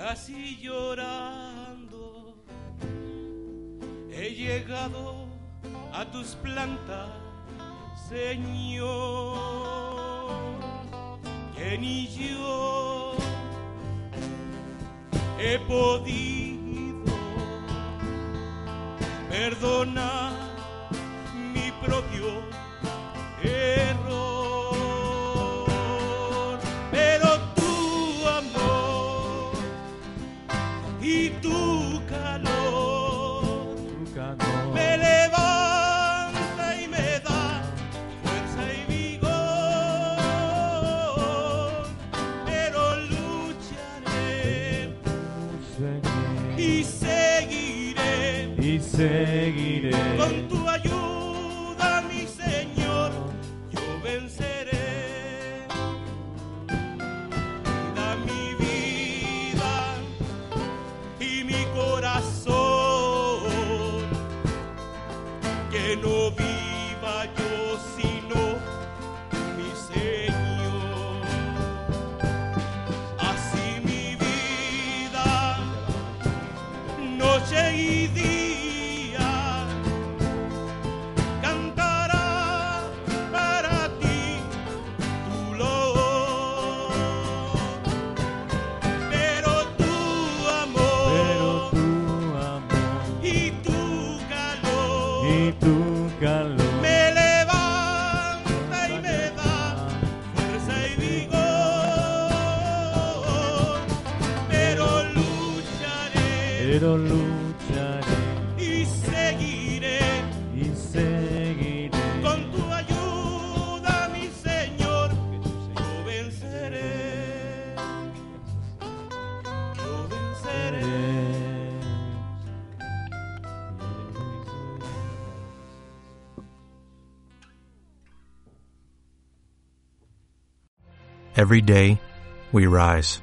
casi llorando he llegado a tus plantas, Señor? Que ni yo he podido perdonar mi propio. Y seguiré y seguiré con tu ayuda, mi Señor, yo venceré. Da mi vida y mi corazón, que no viva yo sino noche y pero lucharé y seguiré. y seguiré Con tu ayuda, mi Señor, yo venceré. Yo venceré. Every day, we rise,